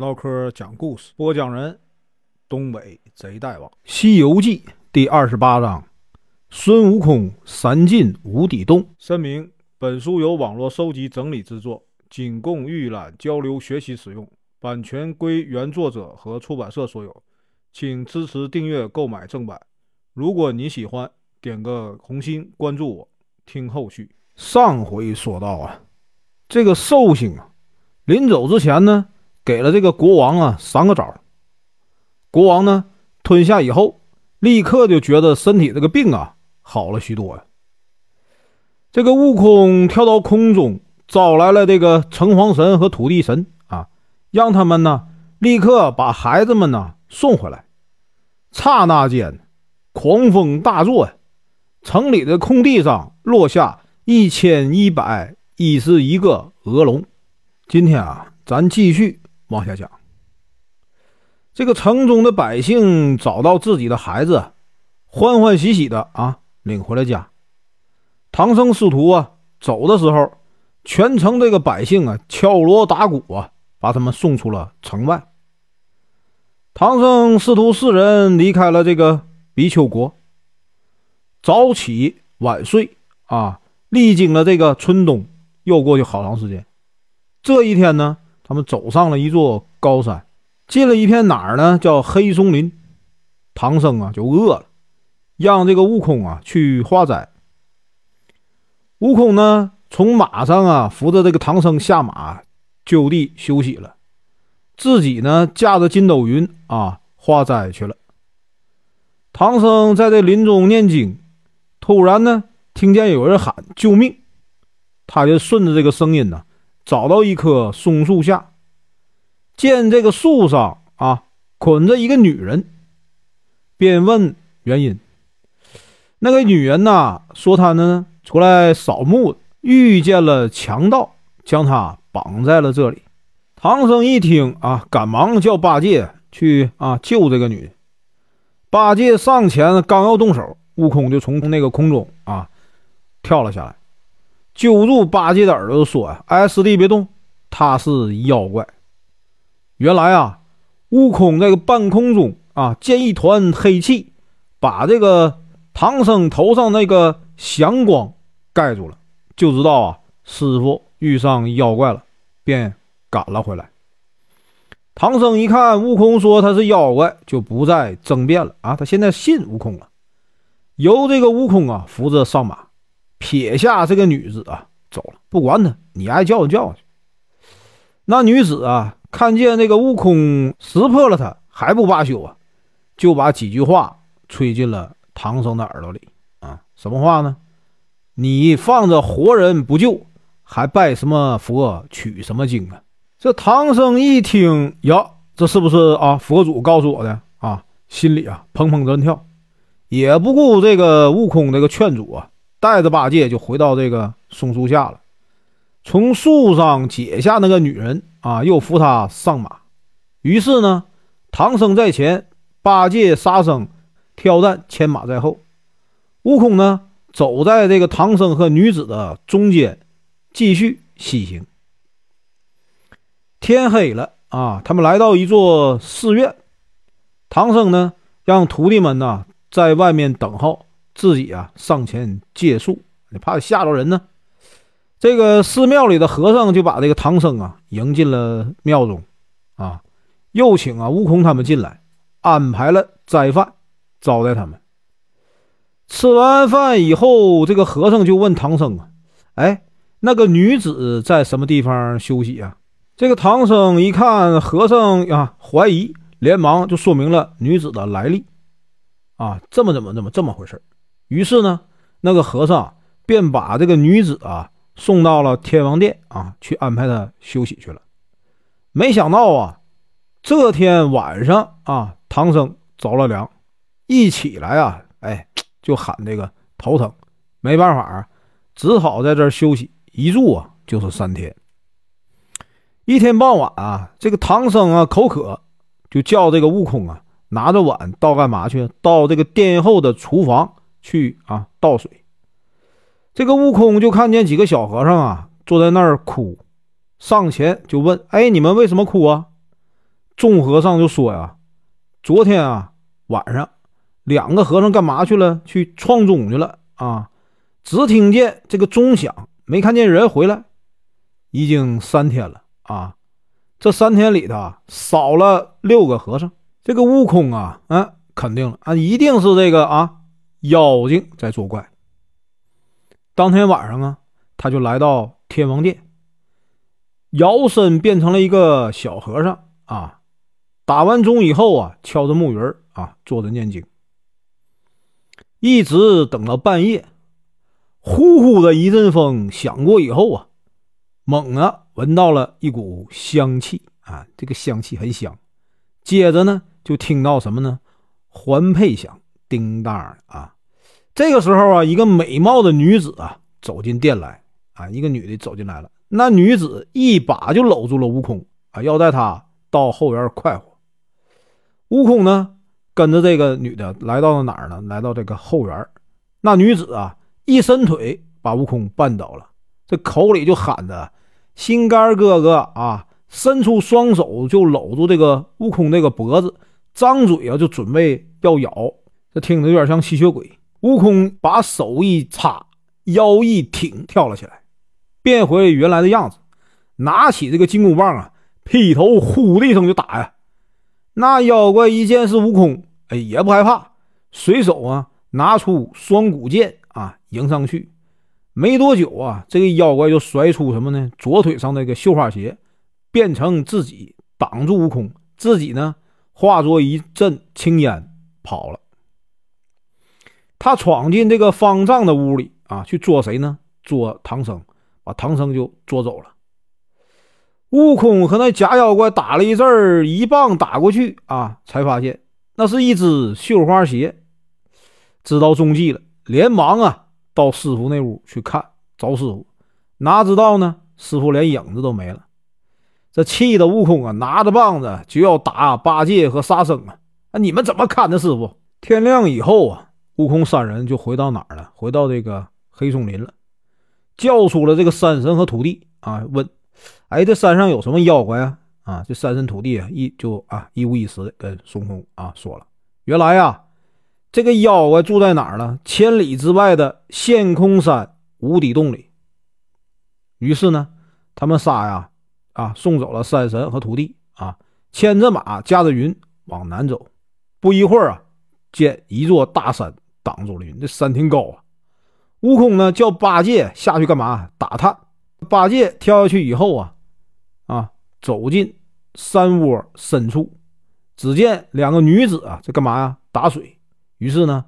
唠嗑讲故事，播讲人：东北贼大王，《西游记》第二十八章：孙悟空三进无底洞。声明：本书由网络收集整理制作，仅供预览、交流、学习使用，版权归原作者和出版社所有，请支持订阅、购买正版。如果你喜欢，点个红心，关注我，听后续。上回说到啊，这个寿星啊，临走之前呢。给了这个国王啊三个招国王呢吞下以后，立刻就觉得身体这个病啊好了许多呀。这个悟空跳到空中，招来了这个城隍神和土地神啊，让他们呢立刻把孩子们呢送回来。刹那间，狂风大作呀，城里的空地上落下一千一百一十一个鹅龙。今天啊，咱继续。往下讲，这个城中的百姓找到自己的孩子，欢欢喜喜的啊领回了家。唐僧师徒啊走的时候，全城这个百姓啊敲锣打鼓啊，把他们送出了城外。唐僧师徒四人离开了这个比丘国，早起晚睡啊，历经了这个春冬，又过去好长时间。这一天呢。他们走上了一座高山，进了一片哪儿呢？叫黑松林。唐僧啊就饿了，让这个悟空啊去化斋。悟空呢从马上啊扶着这个唐僧下马，就地休息了，自己呢驾着筋斗云啊化斋去了。唐僧在这林中念经，突然呢听见有人喊救命，他就顺着这个声音呢。找到一棵松树下，见这个树上啊捆着一个女人，便问原因。那个女人呐说她呢出来扫墓，遇见了强盗，将她绑在了这里。唐僧一听啊，赶忙叫八戒去啊救这个女人。八戒上前刚要动手，悟空就从那个空中啊跳了下来。揪住八戒的耳朵说：“，哎，师弟别动，他是妖怪。原来啊，悟空在个半空中啊，见一团黑气，把这个唐僧头上那个祥光盖住了，就知道啊，师傅遇上妖怪了，便赶了回来。唐僧一看悟空说他是妖怪，就不再争辩了啊，他现在信悟空了，由这个悟空啊扶着上马。”撇下这个女子啊，走了，不管他，你爱叫就叫去。那女子啊，看见那个悟空识破了他，还不罢休啊，就把几句话吹进了唐僧的耳朵里啊。什么话呢？你放着活人不救，还拜什么佛，取什么经啊？这唐僧一听呀，这是不是啊？佛祖告诉我的啊？心里啊砰砰直跳，也不顾这个悟空这个劝阻啊。带着八戒就回到这个松树下了，从树上解下那个女人啊，又扶她上马。于是呢，唐僧在前，八戒、沙僧、挑担牵马在后，悟空呢走在这个唐僧和女子的中间，继续西行。天黑了啊，他们来到一座寺院，唐僧呢让徒弟们呢在外面等候。自己啊，上前借宿，你怕吓着人呢。这个寺庙里的和尚就把这个唐僧啊迎进了庙中，啊，又请啊悟空他们进来，安排了斋饭招待他们。吃完饭以后，这个和尚就问唐僧啊：“哎，那个女子在什么地方休息啊？”这个唐僧一看和尚啊怀疑，连忙就说明了女子的来历，啊，这么怎么怎么这么回事于是呢，那个和尚便把这个女子啊送到了天王殿啊，去安排她休息去了。没想到啊，这天晚上啊，唐僧着了凉，一起来啊，哎，就喊这个头疼，没办法啊，只好在这儿休息，一住啊就是三天。一天傍晚啊，这个唐僧啊口渴，就叫这个悟空啊拿着碗到干嘛去？到这个殿后的厨房。去啊，倒水。这个悟空就看见几个小和尚啊，坐在那儿哭，上前就问：“哎，你们为什么哭啊？”众和尚就说呀：“昨天啊晚上，两个和尚干嘛去了？去撞钟去了啊！只听见这个钟响，没看见人回来。已经三天了啊！这三天里头少了六个和尚。这个悟空啊，嗯，肯定了啊，一定是这个啊妖精在作怪。当天晚上啊，他就来到天王殿，摇身变成了一个小和尚啊。”打完钟以后啊，敲着木鱼啊，坐着念经，一直等到半夜，呼呼的一阵风响过以后啊，猛啊闻到了一股香气啊，这个香气很香。接着呢，就听到什么呢？环佩响，叮当啊。这个时候啊，一个美貌的女子啊走进店来啊，一个女的走进来了。那女子一把就搂住了悟空啊，要带他到后院快活。悟空呢，跟着这个女的来到了哪儿呢？来到这个后园那女子啊，一伸腿把悟空绊倒了，这口里就喊着：“心肝哥哥啊！”伸出双手就搂住这个悟空这个脖子，张嘴啊就准备要咬。这听着有点像吸血鬼。悟空把手一插，腰一挺，跳了起来，变回原来的样子，拿起这个金箍棒啊，劈头呼的一声就打呀。那妖怪一见是悟空，哎，也不害怕，随手啊拿出双股剑啊迎上去。没多久啊，这个妖怪就甩出什么呢？左腿上那个绣花鞋，变成自己挡住悟空，自己呢化作一阵青烟跑了。他闯进这个方丈的屋里啊，去捉谁呢？捉唐僧，把唐僧就捉走了。悟空和那假妖怪打了一阵，一棒打过去啊，才发现那是一只绣花鞋。知道中计了，连忙啊到师傅那屋去看找师傅。哪知道呢，师傅连影子都没了。这气的悟空啊，拿着棒子就要打八戒和沙僧啊！啊，你们怎么看的？师傅？天亮以后啊，悟空三人就回到哪儿了？回到这个黑松林了，叫出了这个山神和土地啊，问。哎，这山上有什么妖怪啊？啊，这山神土地啊，一就啊一五一十的跟孙悟空啊说了，原来呀，这个妖怪住在哪儿呢？千里之外的陷空山无底洞里。于是呢，他们仨呀啊送走了山神和土地啊，牵着马，驾着云往南走。不一会儿啊，见一座大山挡住了云，这山挺高啊。悟空呢叫八戒下去干嘛？打探。八戒跳下去以后啊。啊，走进山窝深处，只见两个女子啊，在干嘛呀？打水。于是呢，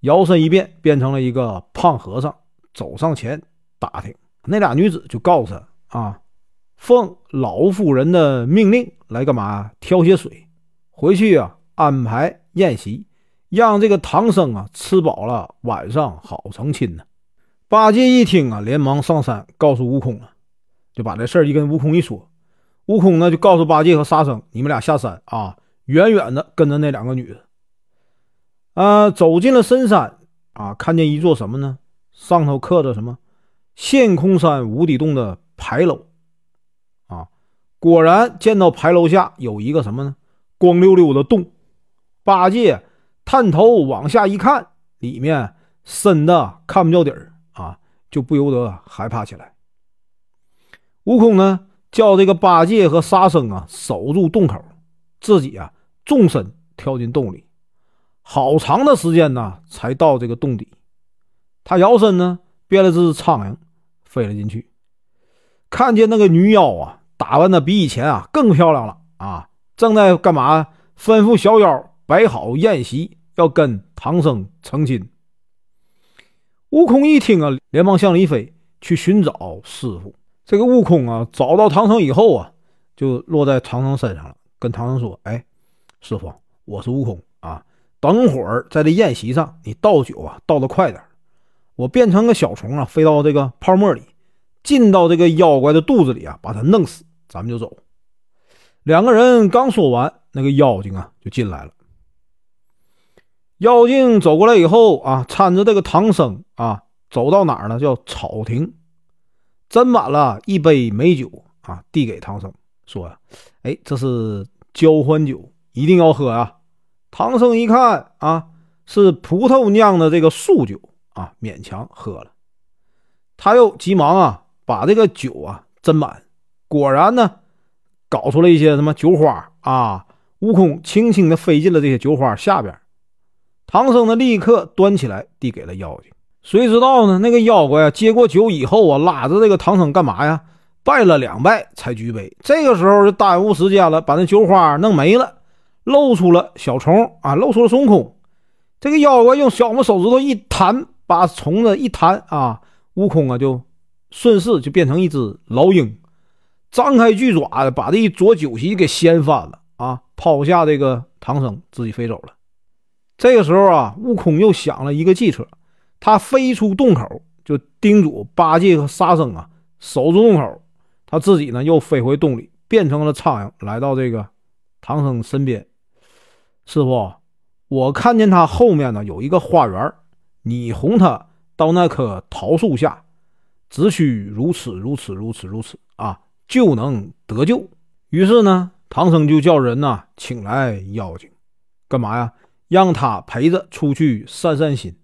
摇身一变，变成了一个胖和尚，走上前打听。那俩女子就告诉他啊，奉老夫人的命令来干嘛？挑些水，回去啊，安排宴席，让这个唐僧啊吃饱了，晚上好成亲呢。八戒一听啊，连忙上山告诉悟空啊，就把这事儿一跟悟空一说。悟空呢，就告诉八戒和沙僧：“你们俩下山啊，远远的跟着那两个女的。啊，走进了深山啊，看见一座什么呢？上头刻着什么‘陷空山无底洞’的牌楼。啊，果然见到牌楼下有一个什么呢？光溜溜的洞。八戒探头往下一看，里面深的看不着底儿啊，就不由得害怕起来。悟空呢？”叫这个八戒和沙僧啊守住洞口，自己啊纵身跳进洞里，好长的时间呢才到这个洞底。他摇身呢变了只苍蝇，飞了进去，看见那个女妖啊打扮的比以前啊更漂亮了啊，正在干嘛？吩咐小妖摆好宴席，要跟唐僧成亲。悟空一听啊，连忙向里飞去寻找师傅。这个悟空啊，找到唐僧以后啊，就落在唐僧身上了，跟唐僧说：“哎，师傅，我是悟空啊。等会儿在这宴席上，你倒酒啊，倒的快点我变成个小虫啊，飞到这个泡沫里，进到这个妖怪的肚子里啊，把他弄死，咱们就走。”两个人刚说完，那个妖精啊就进来了。妖精走过来以后啊，搀着这个唐僧啊，走到哪儿呢？叫草亭。斟满了一杯美酒啊，递给唐僧，说：“哎，这是交欢酒，一定要喝啊！唐僧一看啊，是葡萄酿的这个素酒啊，勉强喝了。他又急忙啊，把这个酒啊斟满。果然呢，搞出了一些什么酒花啊。悟空轻轻地飞进了这些酒花下边。唐僧呢，立刻端起来递给了妖精。谁知道呢？那个妖怪啊，接过酒以后啊，拉着这个唐僧干嘛呀？拜了两拜才举杯。这个时候就耽误时间了，把那酒花弄没了，露出了小虫啊，露出了孙悟空。这个妖怪用小拇手指头一弹，把虫子一弹啊，悟空啊就顺势就变成一只老鹰，张开巨爪，把这一桌酒席给掀翻了啊，抛下这个唐僧，自己飞走了。这个时候啊，悟空又想了一个计策。他飞出洞口，就叮嘱八戒和沙僧啊守住洞口。他自己呢又飞回洞里，变成了苍蝇，来到这个唐僧身边。师傅，我看见他后面呢有一个花园，你哄他到那棵桃树下，只需如此如此如此如此啊，就能得救。于是呢，唐僧就叫人呐请来妖精，干嘛呀？让他陪着出去散散心。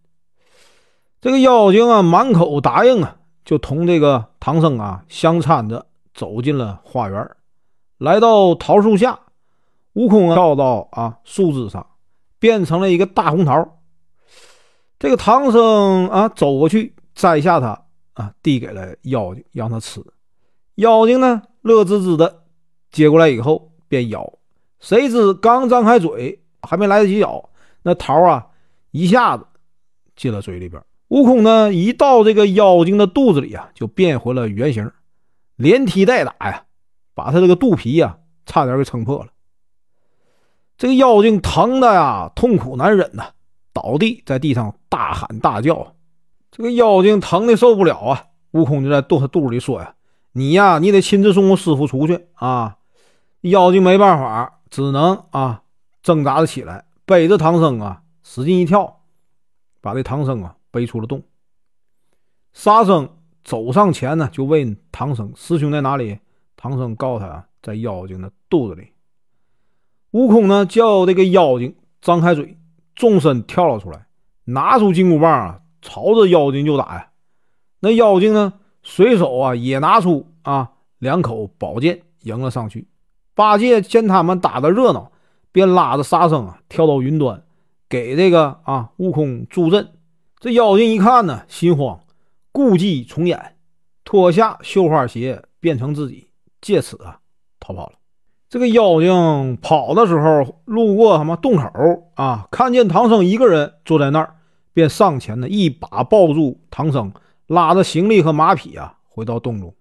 这个妖精啊，满口答应啊，就同这个唐僧啊相搀着走进了花园，来到桃树下，悟空啊跳到啊树枝上，变成了一个大红桃。这个唐僧啊走过去摘下它啊，递给了妖精，让他吃。妖精呢乐滋滋的接过来以后便咬，谁知刚张开嘴，还没来得及咬，那桃啊一下子进了嘴里边。悟空呢，一到这个妖精的肚子里啊，就变回了原形，连踢带打呀，把他这个肚皮呀，差点给撑破了。这个妖精疼的呀，痛苦难忍呐，倒地在地上大喊大叫。这个妖精疼的受不了啊，悟空就在肚他肚子里说呀：“你呀，你得亲自送我师傅出去啊！”妖精没办法，只能啊挣扎着起来，背着唐僧啊，使劲一跳，把这唐僧啊。背出了洞，沙僧走上前呢，就问唐僧：“师兄在哪里？”唐僧告诉他：“在妖精的肚子里。”悟空呢，叫这个妖精张开嘴，纵身跳了出来，拿出金箍棒啊，朝着妖精就打呀。那妖精呢，随手啊也拿出啊两口宝剑迎了上去。八戒见他们打的热闹，便拉着沙僧啊跳到云端，给这个啊悟空助阵。这妖精一看呢，心慌，故伎重演，脱下绣花鞋变成自己，借此啊逃跑了。这个妖精跑的时候，路过什么洞口啊，看见唐僧一个人坐在那儿，便上前呢，一把抱住唐僧，拉着行李和马匹啊，回到洞中。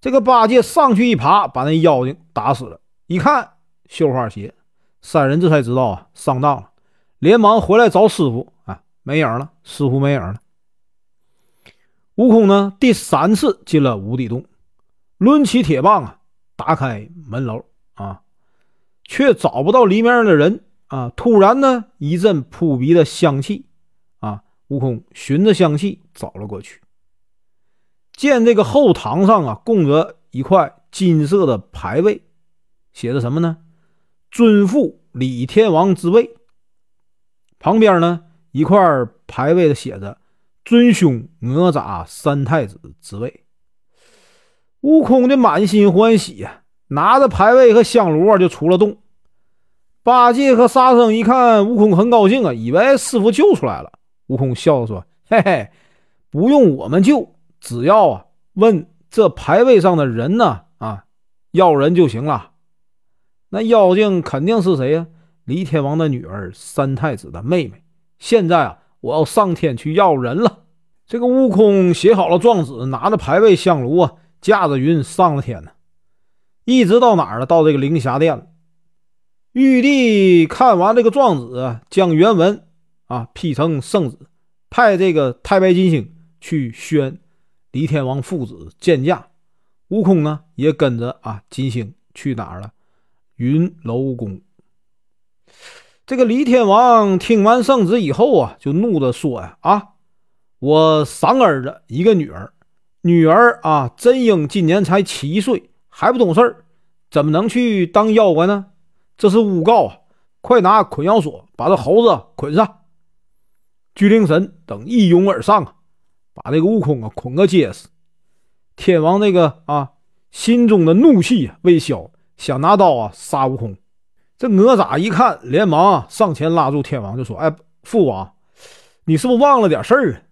这个八戒上去一爬，把那妖精打死了。一看绣花鞋，三人这才知道啊，上当了，连忙回来找师傅啊。没影了，师傅没影了。悟空呢？第三次进了无底洞，抡起铁棒啊，打开门楼啊，却找不到里面的人啊。突然呢，一阵扑鼻的香气啊，悟空循着香气找了过去，见这个后堂上啊，供着一块金色的牌位，写着什么呢？尊父李天王之位。旁边呢？一块牌位的写着“尊兄哪吒三太子”之位，悟空的满心欢喜呀，拿着牌位和香炉啊就出了洞。八戒和沙僧一看悟空很高兴啊，以为师傅救出来了。悟空笑着说：“嘿嘿，不用我们救，只要啊问这牌位上的人呢啊要人就行了。那妖精肯定是谁呀？李天王的女儿，三太子的妹妹。”现在啊，我要上天去要人了。这个悟空写好了状纸，拿着牌位香炉啊，驾着云上了天呢。一直到哪儿了？到这个灵霞殿了。玉帝看完这个状纸，将原文啊批成圣旨，派这个太白金星去宣李天王父子见驾。悟空呢，也跟着啊金星去哪儿了？云楼宫。这个李天王听完圣旨以后啊，就怒的说呀：“啊，我三儿子一个女儿，女儿啊真英今年才七岁，还不懂事儿，怎么能去当妖怪呢？这是诬告啊！快拿捆妖索把这猴子捆上！巨灵神等一拥而上啊，把这个悟空啊捆个结实。天王那个啊，心中的怒气未消，想拿刀啊杀悟空。这哪吒一看，连忙上前拉住天王，就说：“哎，父王，你是不是忘了点事儿啊？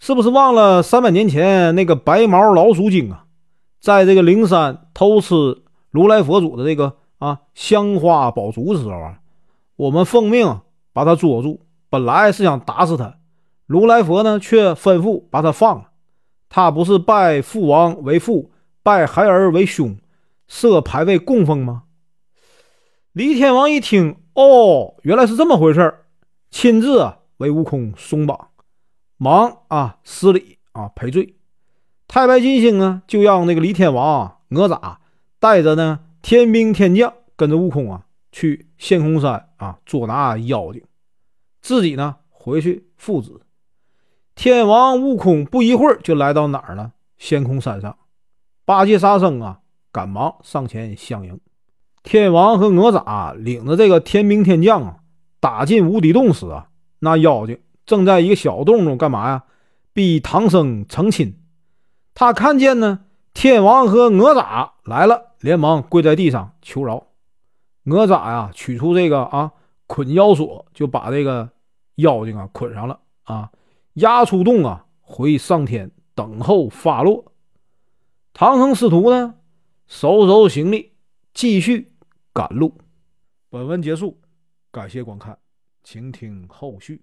是不是忘了三百年前那个白毛老鼠精啊，在这个灵山偷吃如来佛祖的这个啊香花宝烛的时候啊，我们奉命把他捉住，本来是想打死他，如来佛呢却吩咐把他放了。他不是拜父王为父，拜孩儿为兄，设牌位供奉吗？”李天王一听，哦，原来是这么回事儿，亲自啊为悟空松绑，忙啊施礼啊赔罪。太白金星呢，就让那个李天王啊哪吒带着呢天兵天将，跟着悟空啊去陷空山啊捉拿妖精，自己呢回去复职。天王悟空不一会儿就来到哪儿了？陷空山上，八戒沙僧啊赶忙上前相迎。天王和哪吒领着这个天兵天将啊，打进无底洞时啊，那妖精正在一个小洞中干嘛呀？逼唐僧成亲。他看见呢，天王和哪吒来了，连忙跪在地上求饶。哪吒呀，取出这个啊捆妖索，就把这个妖精啊捆上了啊，押出洞啊，回上天等候发落。唐僧师徒呢，收收行李，继续。赶路。本文结束，感谢观看，请听后续。